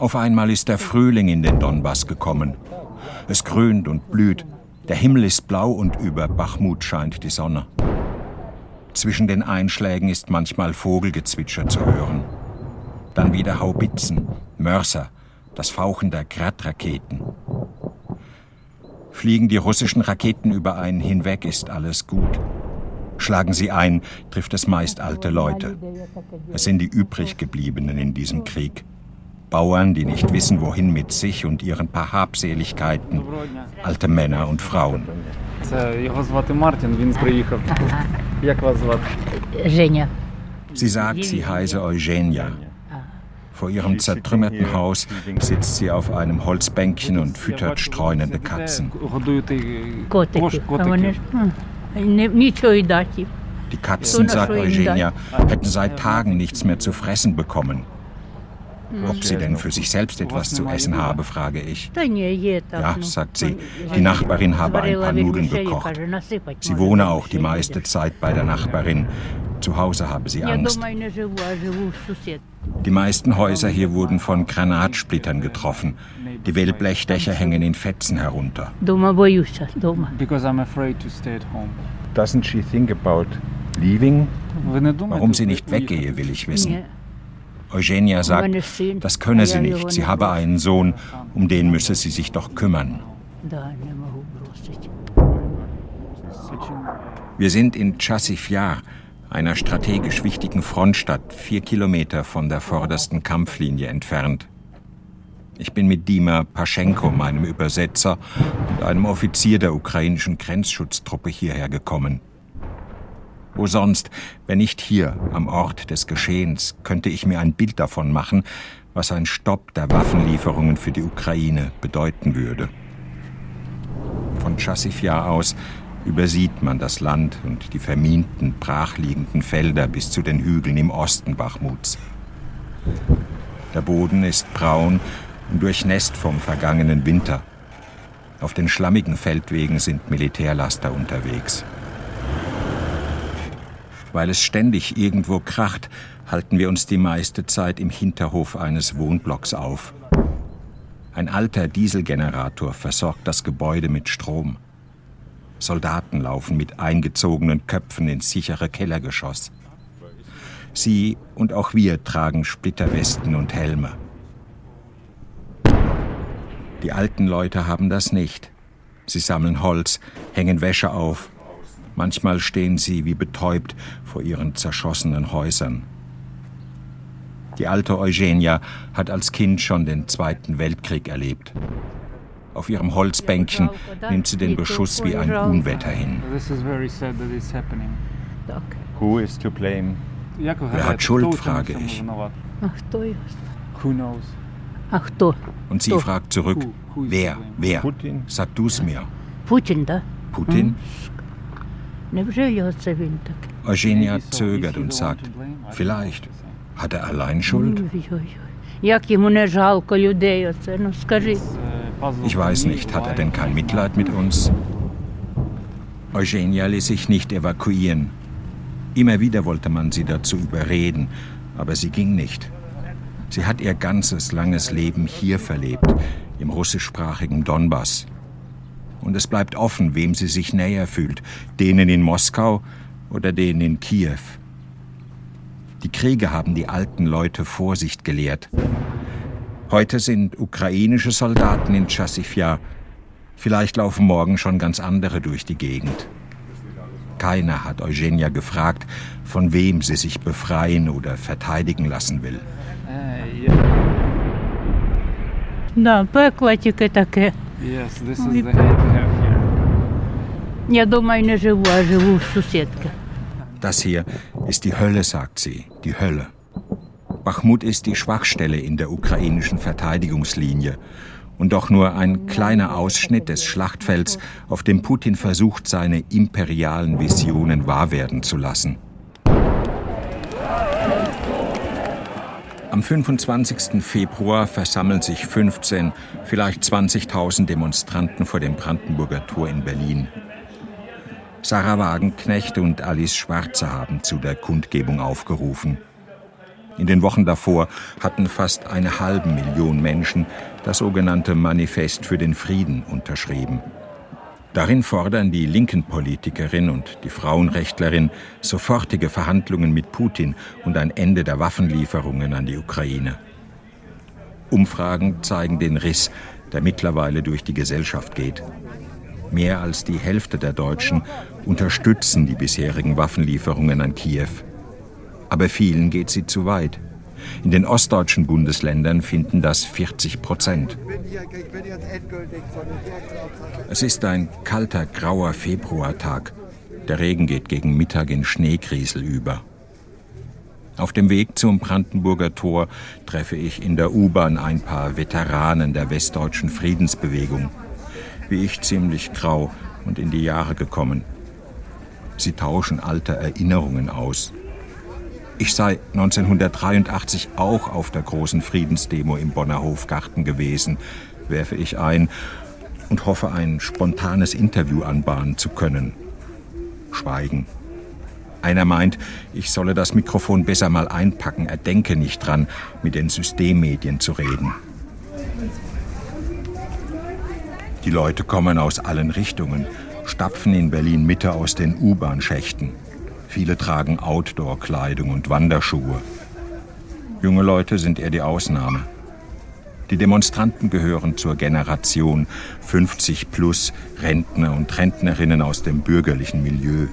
Auf einmal ist der Frühling in den Donbass gekommen. Es grünt und blüht. Der Himmel ist blau und über Bachmut scheint die Sonne. Zwischen den Einschlägen ist manchmal Vogelgezwitscher zu hören. Dann wieder Haubitzen, Mörser, das Fauchen der Gradraketen. Fliegen die russischen Raketen über einen hinweg, ist alles gut. Schlagen sie ein, trifft es meist alte Leute. Es sind die übriggebliebenen in diesem Krieg. Bauern, die nicht wissen, wohin mit sich und ihren paar Habseligkeiten, alte Männer und Frauen. Sie sagt, sie heiße Eugenia. Vor ihrem zertrümmerten Haus sitzt sie auf einem Holzbänkchen und füttert streunende Katzen. Die Katzen, sagt Eugenia, hätten seit Tagen nichts mehr zu fressen bekommen. Ob sie denn für sich selbst etwas zu essen habe, frage ich. Ja, sagt sie, die Nachbarin habe ein paar Nudeln gekocht. Sie wohne auch die meiste Zeit bei der Nachbarin. Zu Hause habe sie Angst. Die meisten Häuser hier wurden von Granatsplittern getroffen. Die Wellblechdächer hängen in Fetzen herunter. Doesn't she think about leaving? Warum sie nicht weggehe, will ich wissen. Eugenia sagt, das könne sie nicht. Sie habe einen Sohn, um den müsse sie sich doch kümmern. Wir sind in Chassifjar, einer strategisch wichtigen Frontstadt, vier Kilometer von der vordersten Kampflinie entfernt. Ich bin mit Dima Paschenko, meinem Übersetzer, und einem Offizier der ukrainischen Grenzschutztruppe hierher gekommen. Wo sonst, wenn nicht hier, am Ort des Geschehens, könnte ich mir ein Bild davon machen, was ein Stopp der Waffenlieferungen für die Ukraine bedeuten würde. Von Chassifjar aus übersieht man das Land und die verminten, brachliegenden Felder bis zu den Hügeln im Osten Bachmuts. Der Boden ist braun und durchnässt vom vergangenen Winter. Auf den schlammigen Feldwegen sind Militärlaster unterwegs. Weil es ständig irgendwo kracht, halten wir uns die meiste Zeit im Hinterhof eines Wohnblocks auf. Ein alter Dieselgenerator versorgt das Gebäude mit Strom. Soldaten laufen mit eingezogenen Köpfen ins sichere Kellergeschoss. Sie und auch wir tragen Splitterwesten und Helme. Die alten Leute haben das nicht. Sie sammeln Holz, hängen Wäsche auf, Manchmal stehen sie wie betäubt vor ihren zerschossenen Häusern. Die alte Eugenia hat als Kind schon den Zweiten Weltkrieg erlebt. Auf ihrem Holzbänkchen nimmt sie den Beschuss wie ein Unwetter hin. Who is to blame? Wer hat Schuld, frage ich. Und sie fragt zurück, wer, wer? Sag du's mir. Putin, da? Putin? Eugenia zögert und sagt, vielleicht hat er allein Schuld? Ich weiß nicht, hat er denn kein Mitleid mit uns? Eugenia ließ sich nicht evakuieren. Immer wieder wollte man sie dazu überreden, aber sie ging nicht. Sie hat ihr ganzes langes Leben hier verlebt, im russischsprachigen Donbass Und es bleibt offen, wem sie sich näher fühlt, denen in Moskau oder denen in Kiew. Die Kriege haben die alten Leute Vorsicht gelehrt. Heute sind ukrainische Soldaten in Chassifja. Vielleicht laufen morgen schon ganz andere durch die Gegend. Keiner hat Eugenia gefragt, von wem sie sich befreien oder verteidigen lassen will. Да, пекло тільки таке. Yes, this is the hate we have here. Я думаю, не живу, а живу в сусідки. Das hier ist die Hölle, sagt sie, die Hölle. Bachmut ist die Schwachstelle in der ukrainischen Verteidigungslinie und doch nur ein kleiner Ausschnitt des Schlachtfelds, auf dem Putin versucht, seine imperialen Visionen wahr werden zu lassen. Am 25. Februar versammeln sich 15, vielleicht 20.000 Demonstranten vor dem Brandenburger Tor in Berlin. Sarah Wagenknecht und Alice Schwarze haben zu der Kundgebung aufgerufen. In den Wochen davor hatten fast eine halbe Million Menschen das sogenannte Manifest für den Frieden unterschrieben. Darin fordern die linken Politikerin und die Frauenrechtlerin sofortige Verhandlungen mit Putin und ein Ende der Waffenlieferungen an die Ukraine. Umfragen zeigen den Riss, der mittlerweile durch die Gesellschaft geht. Mehr als die Hälfte der Deutschen unterstützen die bisherigen Waffenlieferungen an Kiew. Aber vielen geht sie zu weit. In den ostdeutschen Bundesländern finden das 40 Prozent. Es ist ein kalter, grauer Februartag. Der Regen geht gegen Mittag in Schneekriesel über. Auf dem Weg zum Brandenburger Tor treffe ich in der U-Bahn ein paar Veteranen der westdeutschen Friedensbewegung. Wie ich ziemlich grau und in die Jahre gekommen. Sie tauschen alte Erinnerungen aus. Ich sei 1983 auch auf der großen Friedensdemo im Bonner Hofgarten gewesen, werfe ich ein und hoffe, ein spontanes Interview anbahnen zu können. Schweigen. Einer meint, ich solle das Mikrofon besser mal einpacken, er denke nicht dran, mit den Systemmedien zu reden. Die Leute kommen aus allen Richtungen, stapfen in Berlin Mitte aus den U-Bahn-Schächten. Viele tragen Outdoor-Kleidung und Wanderschuhe. Junge Leute sind eher die Ausnahme. Die Demonstranten gehören zur Generation 50 plus Rentner und Rentnerinnen aus dem bürgerlichen Milieu.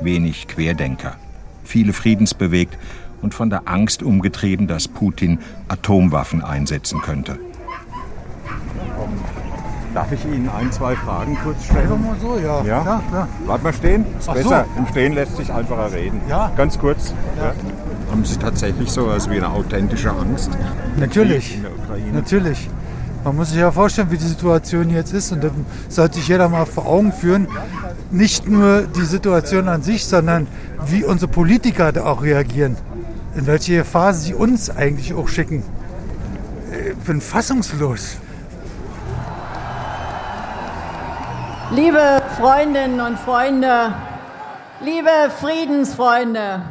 Wenig Querdenker, viele friedensbewegt und von der Angst umgetrieben, dass Putin Atomwaffen einsetzen könnte. Darf ich Ihnen ein, zwei Fragen kurz stellen? Einfach mal so, ja. Ja? ja klar. Bleibt mal stehen, ist Ach besser. so. Im Stehen lässt sich einfacher reden. Ja. Ganz kurz. Ja. Haben Sie tatsächlich so was wie eine authentische Angst? Natürlich. In der Ukraine? Natürlich. Man muss sich ja vorstellen, wie die Situation jetzt ist und dann sollte sich jeder mal vor Augen führen, nicht nur die Situation an sich, sondern wie unsere Politiker da auch reagieren. In welche Phase sie uns eigentlich auch schicken. Ich bin fassungslos. Liebe Freundinnen und Freunde, liebe Friedensfreunde,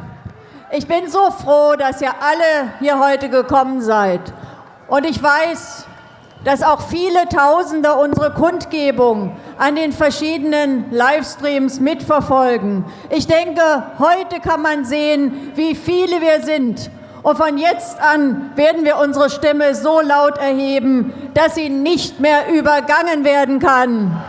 ich bin so froh, dass ihr alle hier heute gekommen seid. Und ich weiß, dass auch viele Tausende unsere Kundgebung an den verschiedenen Livestreams mitverfolgen. Ich denke, heute kann man sehen, wie viele wir sind. Und von jetzt an werden wir unsere Stimme so laut erheben, dass sie nicht mehr übergangen werden kann.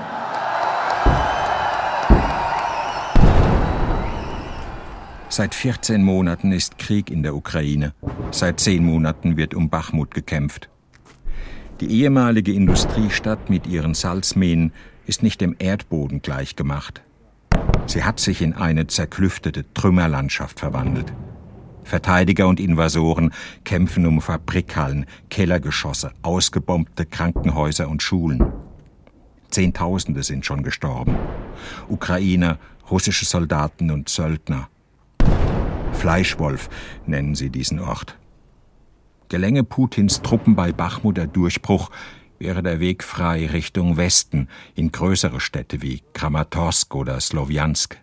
Seit 14 Monaten ist Krieg in der Ukraine. Seit 10 Monaten wird um Bachmut gekämpft. Die ehemalige Industriestadt mit ihren Salzmähen ist nicht dem Erdboden gleichgemacht. Sie hat sich in eine zerklüftete Trümmerlandschaft verwandelt. Verteidiger und Invasoren kämpfen um Fabrikhallen, Kellergeschosse, ausgebombte Krankenhäuser und Schulen. Zehntausende sind schon gestorben. Ukrainer, russische Soldaten und Söldner. Fleischwolf nennen sie diesen Ort. Gelänge Putins Truppen bei Bachmut der Durchbruch, wäre der Weg frei Richtung Westen in größere Städte wie Kramatorsk oder Slowiansk.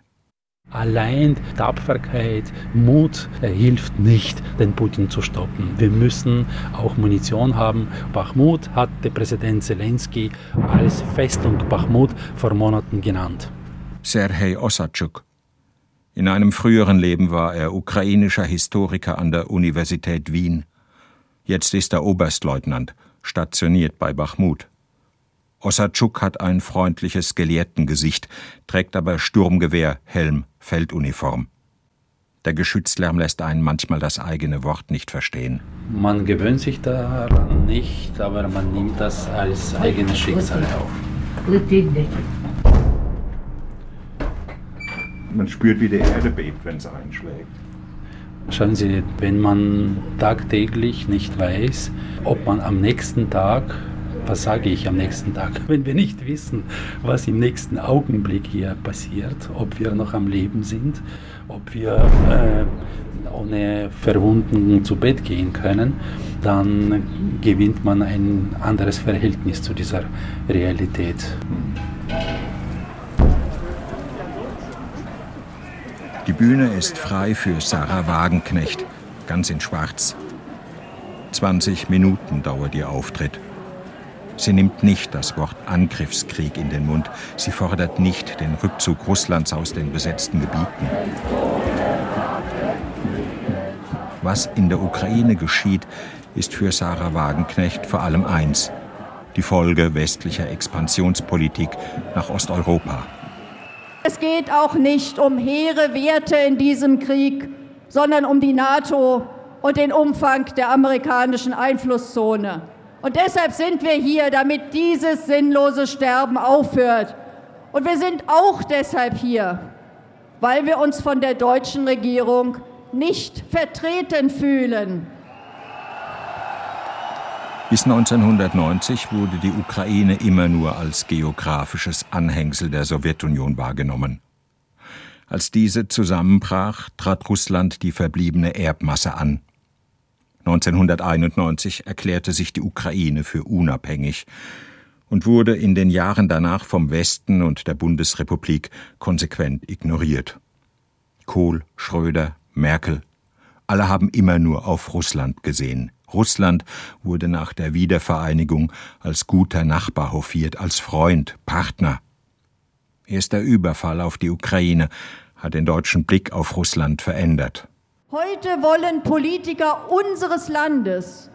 Allein Tapferkeit, Mut äh, hilft nicht, den Putin zu stoppen. Wir müssen auch Munition haben. Bachmut hat der Präsident Zelensky als Festung Bachmut vor Monaten genannt. Serhei Ossadschuk. In einem früheren Leben war er ukrainischer Historiker an der Universität Wien. Jetzt ist er Oberstleutnant, stationiert bei Bachmut. Ossadschuk hat ein freundliches Gelehrtengesicht, trägt aber Sturmgewehr, Helm, Felduniform. Der Geschützlärm lässt einen manchmal das eigene Wort nicht verstehen. Man gewöhnt sich daran nicht, aber man nimmt das als eigenes Schicksal auf. Man spürt, wie die Erde bebt, wenn es einschlägt. Schauen Sie, wenn man tagtäglich nicht weiß, ob man am nächsten Tag, was sage ich am nächsten Tag, wenn wir nicht wissen, was im nächsten Augenblick hier passiert, ob wir noch am Leben sind, ob wir äh, ohne Verwundungen zu Bett gehen können, dann gewinnt man ein anderes Verhältnis zu dieser Realität. Die Bühne ist frei für Sarah Wagenknecht. ganz in Schwarz. 20 Minuten dauert ihr Auftritt. Sie nimmt nicht das Wort Angriffskrieg in den Mund. Sie fordert nicht den Rückzug Russlands aus den besetzten Gebieten. Was in der Ukraine geschieht, ist für Sarah Wagenknecht vor allem eins. Die Folge westlicher Expansionspolitik nach Osteuropa. Es geht auch nicht um hehre Werte in diesem Krieg, sondern um die NATO und den Umfang der amerikanischen Einflusszone. Und deshalb sind wir hier, damit dieses sinnlose Sterben aufhört. Und wir sind auch deshalb hier, weil wir uns von der deutschen Regierung nicht vertreten fühlen. Bis 1990 wurde die Ukraine immer nur als geografisches Anhängsel der Sowjetunion wahrgenommen. Als diese zusammenbrach, trat Russland die verbliebene Erbmasse an. 1991 erklärte sich die Ukraine für unabhängig und wurde in den Jahren danach vom Westen und der Bundesrepublik konsequent ignoriert. Kohl, Schröder, Merkel, alle haben immer nur auf Russland gesehen. Russland wurde nach der Wiedervereinigung als guter Nachbar hofiert, als Freund, Partner. Erst der Überfall auf die Ukraine hat den deutschen Blick auf Russland verändert. Heute wollen Politiker unseres Landes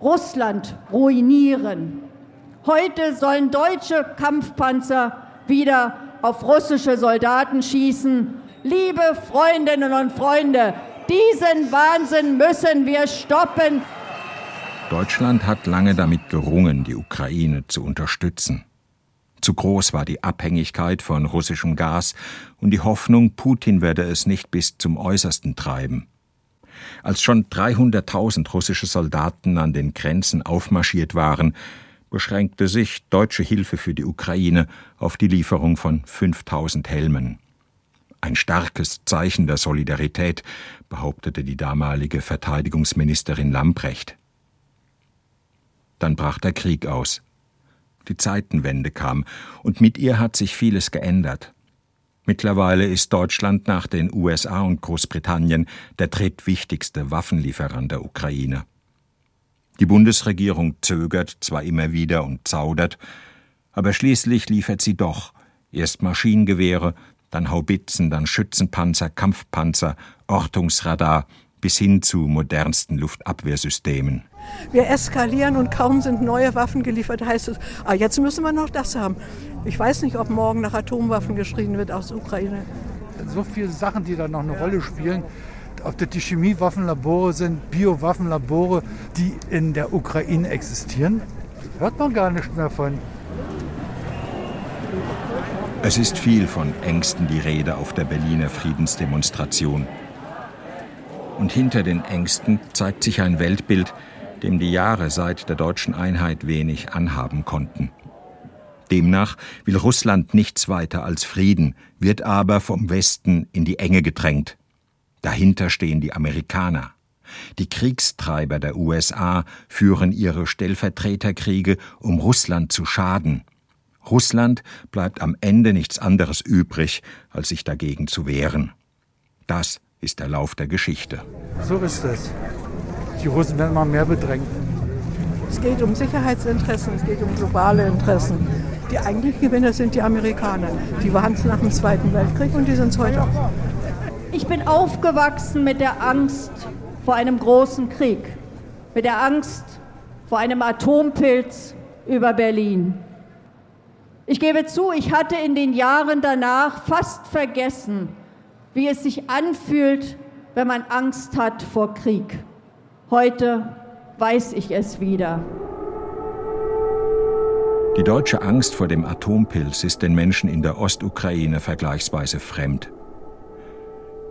Russland ruinieren. Heute sollen deutsche Kampfpanzer wieder auf russische Soldaten schießen. Liebe Freundinnen und Freunde, diesen Wahnsinn müssen wir stoppen. Deutschland hat lange damit gerungen, die Ukraine zu unterstützen. Zu groß war die Abhängigkeit von russischem Gas und die Hoffnung, Putin werde es nicht bis zum Äußersten treiben. Als schon 300.000 russische Soldaten an den Grenzen aufmarschiert waren, beschränkte sich deutsche Hilfe für die Ukraine auf die Lieferung von 5000 Helmen. Ein starkes Zeichen der Solidarität, behauptete die damalige Verteidigungsministerin Lamprecht. Dann brach der Krieg aus. Die Zeitenwende kam, und mit ihr hat sich vieles geändert. Mittlerweile ist Deutschland nach den USA und Großbritannien der drittwichtigste Waffenlieferant der Ukraine. Die Bundesregierung zögert zwar immer wieder und zaudert, aber schließlich liefert sie doch erst Maschinengewehre, dann Haubitzen, dann Schützenpanzer, Kampfpanzer, Ortungsradar bis hin zu modernsten Luftabwehrsystemen. Wir eskalieren und kaum sind neue Waffen geliefert, heißt es, ah, jetzt müssen wir noch das haben. Ich weiß nicht, ob morgen nach Atomwaffen geschrien wird aus Ukraine. So viele Sachen, die da noch eine Rolle spielen. Ob das die Chemiewaffenlabore sind, Biowaffenlabore, die in der Ukraine existieren, hört man gar nicht mehr von. Es ist viel von Ängsten die Rede auf der Berliner Friedensdemonstration. Und hinter den Ängsten zeigt sich ein Weltbild, dem die Jahre seit der deutschen Einheit wenig anhaben konnten. Demnach will Russland nichts weiter als Frieden, wird aber vom Westen in die Enge gedrängt. Dahinter stehen die Amerikaner. Die Kriegstreiber der USA führen ihre Stellvertreterkriege, um Russland zu schaden. Russland bleibt am Ende nichts anderes übrig, als sich dagegen zu wehren. Das ist der Lauf der Geschichte. So ist es. Die Russen werden immer mehr bedrängt. Es geht um Sicherheitsinteressen, es geht um globale Interessen. Die eigentlichen Gewinner sind die Amerikaner. Die waren es nach dem Zweiten Weltkrieg und die sind es heute auch. Ich bin aufgewachsen mit der Angst vor einem großen Krieg, mit der Angst vor einem Atompilz über Berlin. Ich gebe zu, ich hatte in den Jahren danach fast vergessen, wie es sich anfühlt, wenn man Angst hat vor Krieg. Heute weiß ich es wieder. Die deutsche Angst vor dem Atompilz ist den Menschen in der Ostukraine vergleichsweise fremd.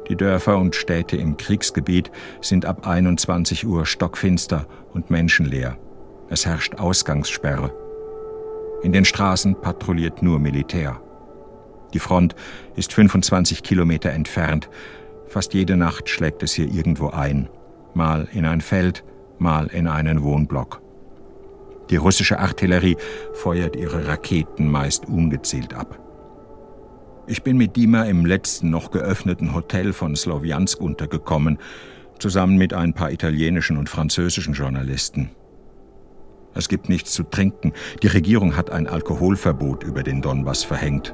Die Dörfer und Städte im Kriegsgebiet sind ab 21 Uhr stockfinster und menschenleer. Es herrscht Ausgangssperre. In den Straßen patrouilliert nur Militär. Die Front ist 25 Kilometer entfernt. Fast jede Nacht schlägt es hier irgendwo ein mal in ein Feld, mal in einen Wohnblock. Die russische Artillerie feuert ihre Raketen meist ungezielt ab. Ich bin mit Dima im letzten noch geöffneten Hotel von Slowiansk untergekommen. zusammen mit ein paar italienischen und französischen Journalisten. Es gibt nichts zu trinken. Die Regierung hat ein Alkoholverbot über den Donbass verhängt.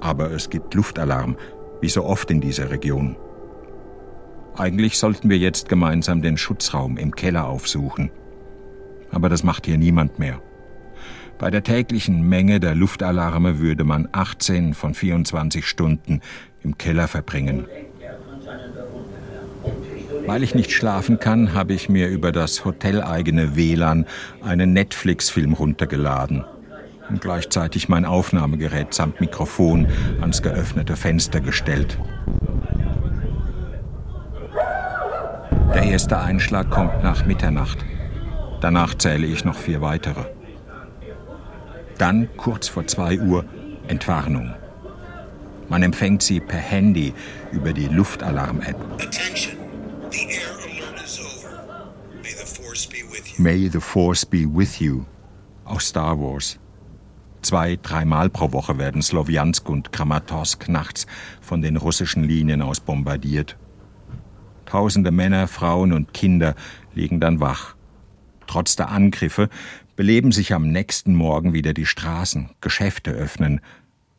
Aber es gibt Luftalarm, wie so oft in dieser Region. Eigentlich sollten wir jetzt gemeinsam den Schutzraum im Keller aufsuchen. Aber das macht hier niemand mehr. Bei der täglichen Menge der Luftalarme würde man 18 von 24 Stunden im Keller verbringen. Weil ich nicht schlafen kann, habe ich mir über das hoteleigene WLAN einen Netflix-Film runtergeladen und gleichzeitig mein Aufnahmegerät samt Mikrofon ans geöffnete Fenster gestellt. Der erste Einschlag kommt nach Mitternacht. Danach zähle ich noch vier weitere. Dann, kurz vor zwei Uhr, Entwarnung. Man empfängt sie per Handy über die Luftalarm-App. May the Force be with you aus Star Wars. Zwei, dreimal pro Woche werden Slowiansk und Kramatorsk nachts von den russischen Linien aus bombardiert. Tausende Männer, Frauen und Kinder liegen dann wach. Trotz der Angriffe beleben sich am nächsten Morgen wieder die Straßen, Geschäfte öffnen,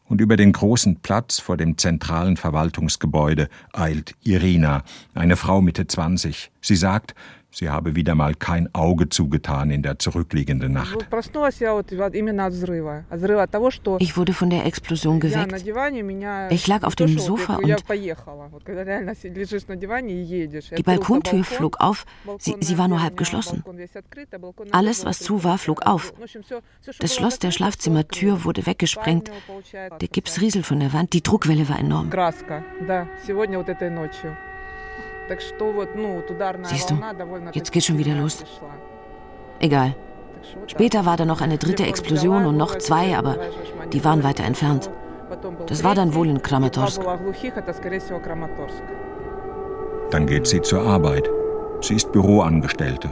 und über den großen Platz vor dem zentralen Verwaltungsgebäude eilt Irina, eine Frau Mitte 20. Sie sagt, Sie habe wieder mal kein Auge zugetan in der zurückliegenden Nacht. Ich wurde von der Explosion geweckt. Ich lag auf dem Sofa und die Balkontür flog auf. Sie, sie war nur halb geschlossen. Alles, was zu war, flog auf. Das Schloss der Schlafzimmertür wurde weggesprengt. Der Gipsriesel von der Wand, die Druckwelle war enorm. Siehst du, jetzt geht schon wieder los. Egal. Später war da noch eine dritte Explosion und noch zwei, aber die waren weiter entfernt. Das war dann wohl in Kramatorsk. Dann geht sie zur Arbeit. Sie ist Büroangestellte.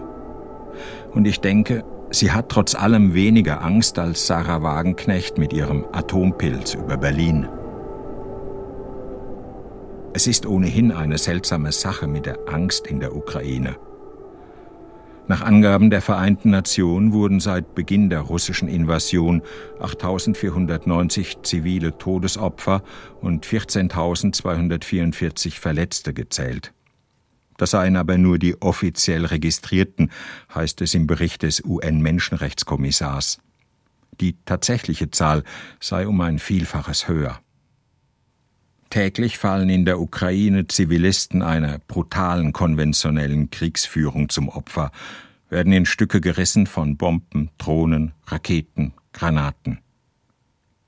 Und ich denke, sie hat trotz allem weniger Angst als Sarah Wagenknecht mit ihrem Atompilz über Berlin. Es ist ohnehin eine seltsame Sache mit der Angst in der Ukraine. Nach Angaben der Vereinten Nationen wurden seit Beginn der russischen Invasion 8.490 zivile Todesopfer und 14.244 Verletzte gezählt. Das seien aber nur die offiziell registrierten, heißt es im Bericht des UN-Menschenrechtskommissars. Die tatsächliche Zahl sei um ein Vielfaches höher. Täglich fallen in der Ukraine Zivilisten einer brutalen konventionellen Kriegsführung zum Opfer, werden in Stücke gerissen von Bomben, Drohnen, Raketen, Granaten.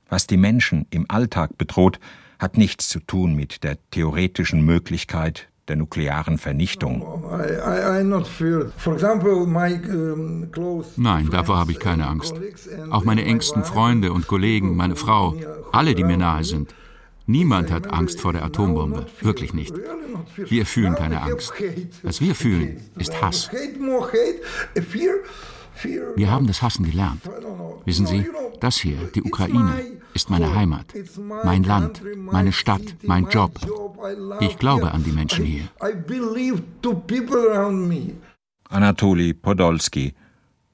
Was die Menschen im Alltag bedroht, hat nichts zu tun mit der theoretischen Möglichkeit der nuklearen Vernichtung. Nein, davor habe ich keine Angst. Auch meine engsten Freunde und Kollegen, meine Frau, alle, die mir nahe sind. Niemand hat Angst vor der Atombombe, wirklich nicht. Wir fühlen keine Angst. Was wir fühlen, ist Hass. Wir haben das Hassen gelernt. Wissen Sie, das hier, die Ukraine, ist meine Heimat, mein Land, meine Stadt, mein Job. Ich glaube an die Menschen hier. Anatoli Podolski.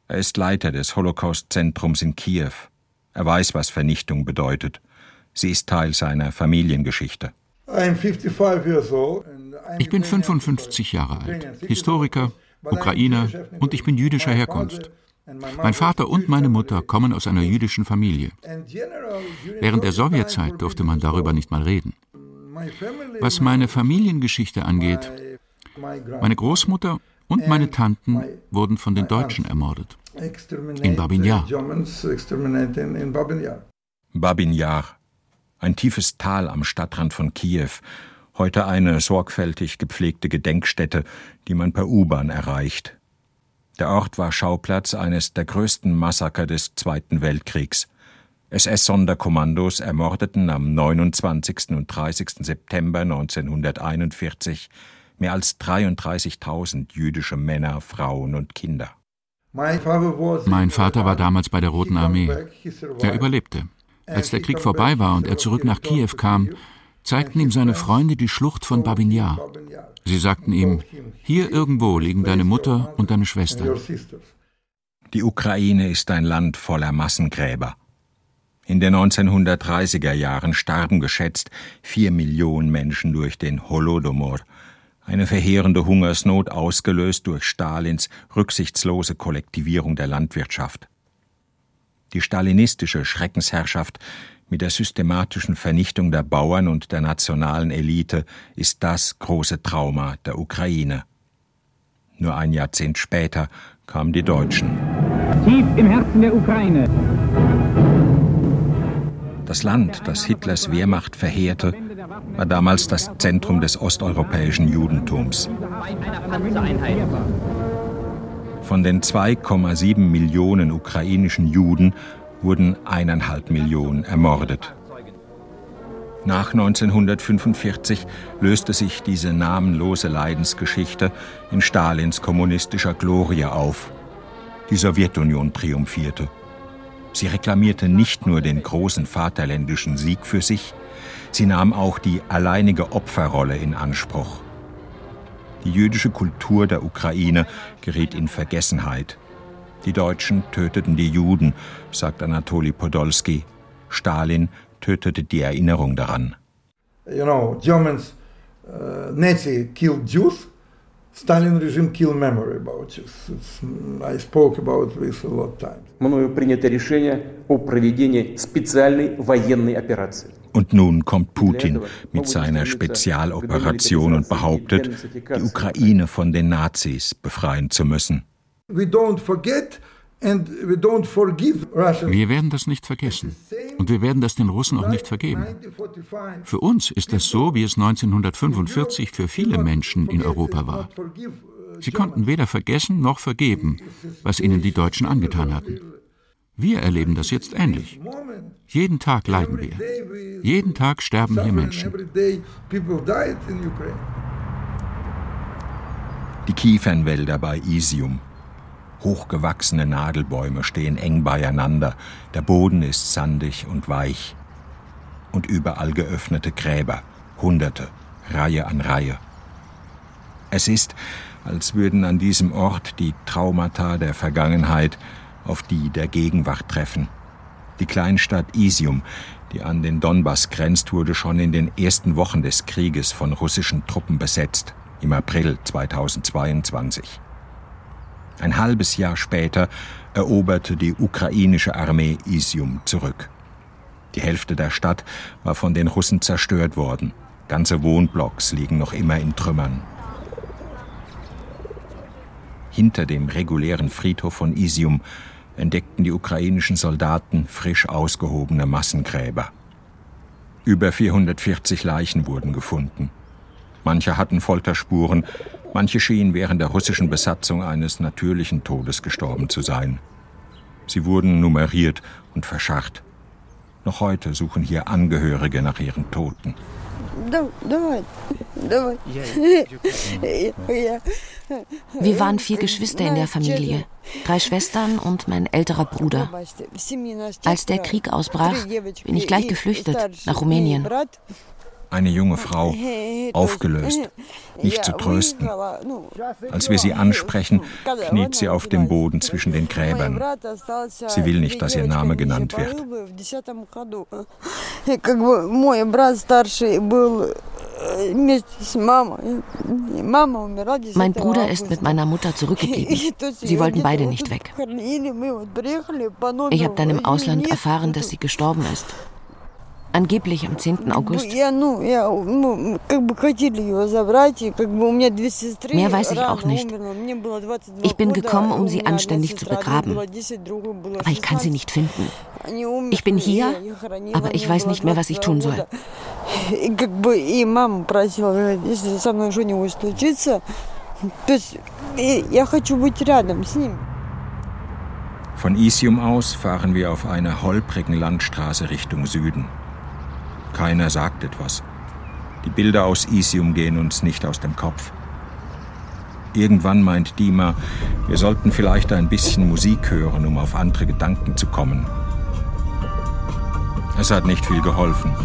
Er ist Leiter des Holocaust-Zentrums in Kiew. Er weiß, was Vernichtung bedeutet. Sie ist Teil seiner Familiengeschichte. Ich bin 55 Jahre alt, Historiker, Ukrainer und ich bin jüdischer Herkunft. Mein Vater und meine Mutter kommen aus einer jüdischen Familie. Während der Sowjetzeit durfte man darüber nicht mal reden. Was meine Familiengeschichte angeht, meine Großmutter und meine Tanten wurden von den Deutschen ermordet. In Babin Yar. Ein tiefes Tal am Stadtrand von Kiew, heute eine sorgfältig gepflegte Gedenkstätte, die man per U-Bahn erreicht. Der Ort war Schauplatz eines der größten Massaker des Zweiten Weltkriegs. SS-Sonderkommandos ermordeten am 29. und 30. September 1941 mehr als 33.000 jüdische Männer, Frauen und Kinder. Mein Vater war damals bei der Roten Armee. Er überlebte. Als der Krieg vorbei war und er zurück nach Kiew kam, zeigten ihm seine Freunde die Schlucht von Babin Yar. Sie sagten ihm, hier irgendwo liegen deine Mutter und deine Schwestern. Die Ukraine ist ein Land voller Massengräber. In den 1930er Jahren starben geschätzt vier Millionen Menschen durch den Holodomor, eine verheerende Hungersnot ausgelöst durch Stalins rücksichtslose Kollektivierung der Landwirtschaft. Die stalinistische Schreckensherrschaft mit der systematischen Vernichtung der Bauern und der nationalen Elite ist das große Trauma der Ukraine. Nur ein Jahrzehnt später kamen die Deutschen. Tief im Herzen der Ukraine. Das Land, das Hitlers Wehrmacht verheerte, war damals das Zentrum des osteuropäischen Judentums. Von den 2,7 Millionen ukrainischen Juden wurden eineinhalb Millionen ermordet. Nach 1945 löste sich diese namenlose Leidensgeschichte in Stalins kommunistischer Glorie auf. Die Sowjetunion triumphierte. Sie reklamierte nicht nur den großen vaterländischen Sieg für sich, sie nahm auch die alleinige Opferrolle in Anspruch. Die jüdische Kultur der Ukraine geriet in Vergessenheit. Die Deutschen töteten die Juden, sagt Anatoli Podolsky. Stalin tötete die Erinnerung daran. You know, Germans, uh, Nazi killed Jews. Stalin regime killed memory about Jews. It's, I spoke about this a lot of times. Мною принято решение о проведении специальной военной операции. Und nun kommt Putin mit seiner Spezialoperation und behauptet, die Ukraine von den Nazis befreien zu müssen. Wir werden das nicht vergessen. Und wir werden das den Russen auch nicht vergeben. Für uns ist das so, wie es 1945 für viele Menschen in Europa war. Sie konnten weder vergessen noch vergeben, was ihnen die Deutschen angetan hatten. Wir erleben das jetzt ähnlich. Jeden Tag leiden wir. Jeden Tag sterben hier Menschen. Die Kiefernwälder bei Isium. Hochgewachsene Nadelbäume stehen eng beieinander, der Boden ist sandig und weich. Und überall geöffnete Gräber, Hunderte, Reihe an Reihe. Es ist, als würden an diesem Ort die Traumata der Vergangenheit auf die der Gegenwart treffen. Die Kleinstadt Isium, die an den Donbass grenzt, wurde schon in den ersten Wochen des Krieges von russischen Truppen besetzt, im April 2022. Ein halbes Jahr später eroberte die ukrainische Armee Isium zurück. Die Hälfte der Stadt war von den Russen zerstört worden. Ganze Wohnblocks liegen noch immer in Trümmern. Hinter dem regulären Friedhof von Isium entdeckten die ukrainischen Soldaten frisch ausgehobene Massengräber. Über 440 Leichen wurden gefunden. Manche hatten Folterspuren, manche schienen während der russischen Besatzung eines natürlichen Todes gestorben zu sein. Sie wurden nummeriert und verscharrt. Noch heute suchen hier Angehörige nach ihren Toten. Wir waren vier Geschwister in der Familie, drei Schwestern und mein älterer Bruder. Als der Krieg ausbrach, bin ich gleich geflüchtet nach Rumänien. Eine junge Frau, aufgelöst, nicht zu trösten. Als wir sie ansprechen, kniet sie auf dem Boden zwischen den Gräbern. Sie will nicht, dass ihr Name genannt wird. Mein Bruder ist mit meiner Mutter zurückgeblieben. Sie wollten beide nicht weg. Ich habe dann im Ausland erfahren, dass sie gestorben ist. Angeblich am 10. August. Mehr weiß ich auch nicht. Ich bin gekommen, um sie anständig zu begraben. Aber ich kann sie nicht finden. Ich bin hier, aber ich weiß nicht mehr, was ich tun soll. Von Isium aus fahren wir auf einer holprigen Landstraße Richtung Süden. Keiner sagt etwas. Die Bilder aus Isium gehen uns nicht aus dem Kopf. Irgendwann meint Dima, wir sollten vielleicht ein bisschen Musik hören, um auf andere Gedanken zu kommen. Es hat nicht viel geholfen.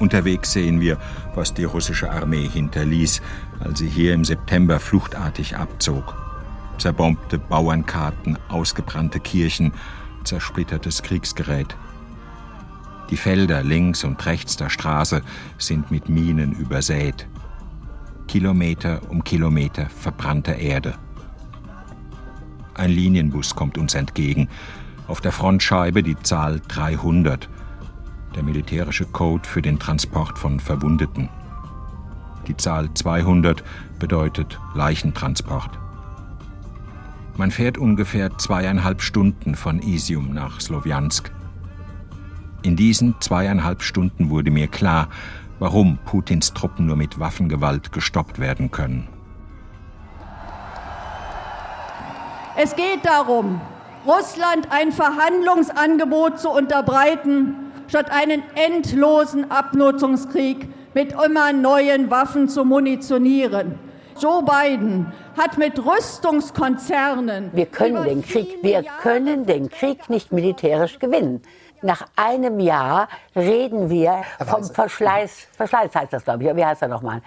Unterwegs sehen wir, was die russische Armee hinterließ, als sie hier im September fluchtartig abzog. Zerbombte Bauernkarten, ausgebrannte Kirchen, zersplittertes Kriegsgerät. Die Felder links und rechts der Straße sind mit Minen übersät. Kilometer um Kilometer verbrannter Erde. Ein Linienbus kommt uns entgegen. Auf der Frontscheibe die Zahl 300, der militärische Code für den Transport von Verwundeten. Die Zahl 200 bedeutet Leichentransport. Man fährt ungefähr zweieinhalb Stunden von Isium nach Slowiansk. In diesen zweieinhalb Stunden wurde mir klar, warum Putins Truppen nur mit Waffengewalt gestoppt werden können. Es geht darum, Russland ein Verhandlungsangebot zu unterbreiten, statt einen endlosen Abnutzungskrieg mit immer neuen Waffen zu munitionieren. Joe Biden hat mit Rüstungskonzernen. Wir können den Krieg, wir können den Krieg nicht militärisch gewinnen. Nach einem Jahr reden wir vom Verschleiß, Verschleiß heißt das, glaube ich. Wie heißt er nochmal?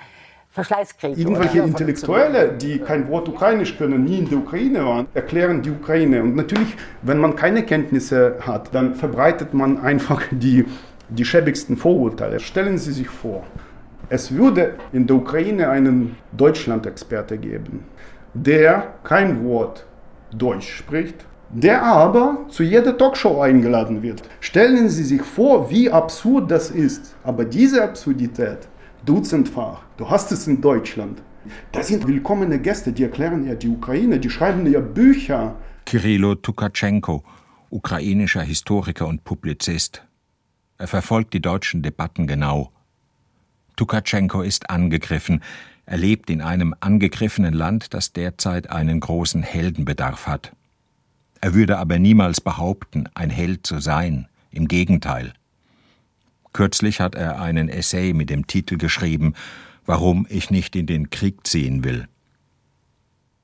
Verschleißkrieg. Irgendwelche oder? Intellektuelle, die kein Wort Ukrainisch können, nie in der Ukraine waren, erklären die Ukraine. Und natürlich, wenn man keine Kenntnisse hat, dann verbreitet man einfach die, die schäbigsten Vorurteile. Stellen Sie sich vor, es würde in der Ukraine einen Deutschland-Experte geben, der kein Wort Deutsch spricht, der aber zu jeder Talkshow eingeladen wird. Stellen Sie sich vor, wie absurd das ist. Aber diese Absurdität, dutzendfach, du hast es in Deutschland. Das sind willkommene Gäste, die erklären ja die Ukraine, die schreiben ja Bücher. Kirilo Tukatschenko, ukrainischer Historiker und Publizist. Er verfolgt die deutschen Debatten genau. Tukatschenko ist angegriffen. Er lebt in einem angegriffenen Land, das derzeit einen großen Heldenbedarf hat. Er würde aber niemals behaupten, ein Held zu sein. Im Gegenteil. Kürzlich hat er einen Essay mit dem Titel geschrieben Warum ich nicht in den Krieg ziehen will.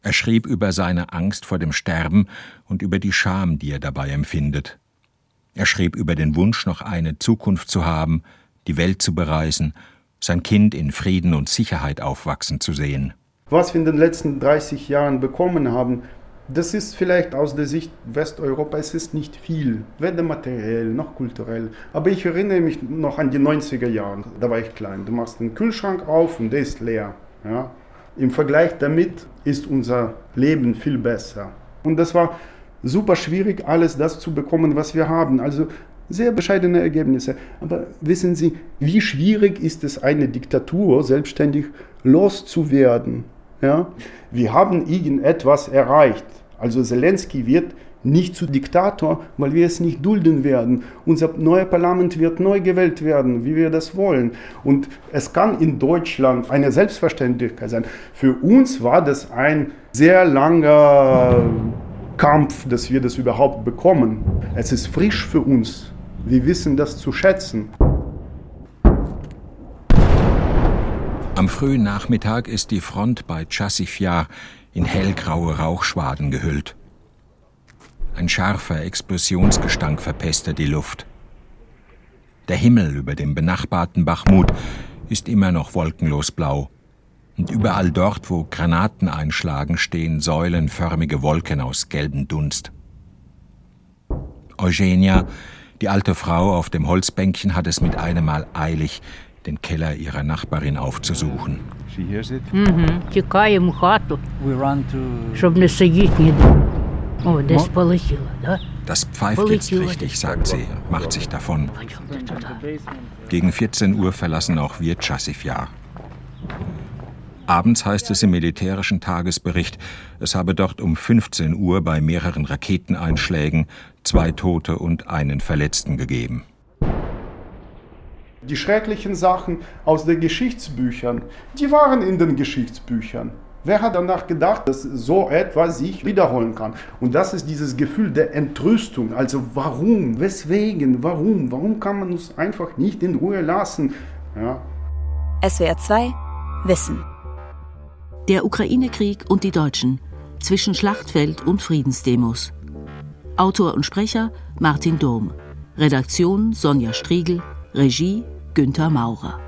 Er schrieb über seine Angst vor dem Sterben und über die Scham, die er dabei empfindet. Er schrieb über den Wunsch, noch eine Zukunft zu haben, die Welt zu bereisen, sein Kind in Frieden und Sicherheit aufwachsen zu sehen. Was wir in den letzten 30 Jahren bekommen haben, das ist vielleicht aus der Sicht Westeuropa, es ist nicht viel, weder materiell noch kulturell. Aber ich erinnere mich noch an die 90er Jahre, da war ich klein. Du machst den Kühlschrank auf und der ist leer. Ja? Im Vergleich damit ist unser Leben viel besser. Und das war super schwierig, alles das zu bekommen, was wir haben. Also sehr bescheidene Ergebnisse. Aber wissen Sie, wie schwierig ist es, eine Diktatur selbstständig loszuwerden? Ja? Wir haben irgendetwas erreicht. Also Zelensky wird nicht zu Diktator, weil wir es nicht dulden werden. Unser neues Parlament wird neu gewählt werden, wie wir das wollen. Und es kann in Deutschland eine Selbstverständlichkeit sein. Für uns war das ein sehr langer Kampf, dass wir das überhaupt bekommen. Es ist frisch für uns. Wir wissen das zu schätzen. Am frühen Nachmittag ist die Front bei Chassifjar in hellgraue Rauchschwaden gehüllt. Ein scharfer Explosionsgestank verpestet die Luft. Der Himmel über dem benachbarten Bachmut ist immer noch wolkenlos blau. Und überall dort, wo Granaten einschlagen, stehen säulenförmige Wolken aus gelbem Dunst. Eugenia, die alte Frau auf dem Holzbänkchen, hat es mit einem Mal eilig, den Keller ihrer Nachbarin aufzusuchen. Das pfeift jetzt richtig, sagt sie, macht sich davon. Gegen 14 Uhr verlassen auch wir Chassifjar. Abends heißt es im militärischen Tagesbericht, es habe dort um 15 Uhr bei mehreren Raketeneinschlägen zwei Tote und einen Verletzten gegeben. Die schrecklichen Sachen aus den Geschichtsbüchern, die waren in den Geschichtsbüchern. Wer hat danach gedacht, dass so etwas sich wiederholen kann? Und das ist dieses Gefühl der Entrüstung. Also warum, weswegen, warum, warum kann man uns einfach nicht in Ruhe lassen? Ja. SWR 2 Wissen. Der Ukraine-Krieg und die Deutschen zwischen Schlachtfeld und Friedensdemos. Autor und Sprecher Martin Dom. Redaktion Sonja Striegel. Regie Günther Maurer.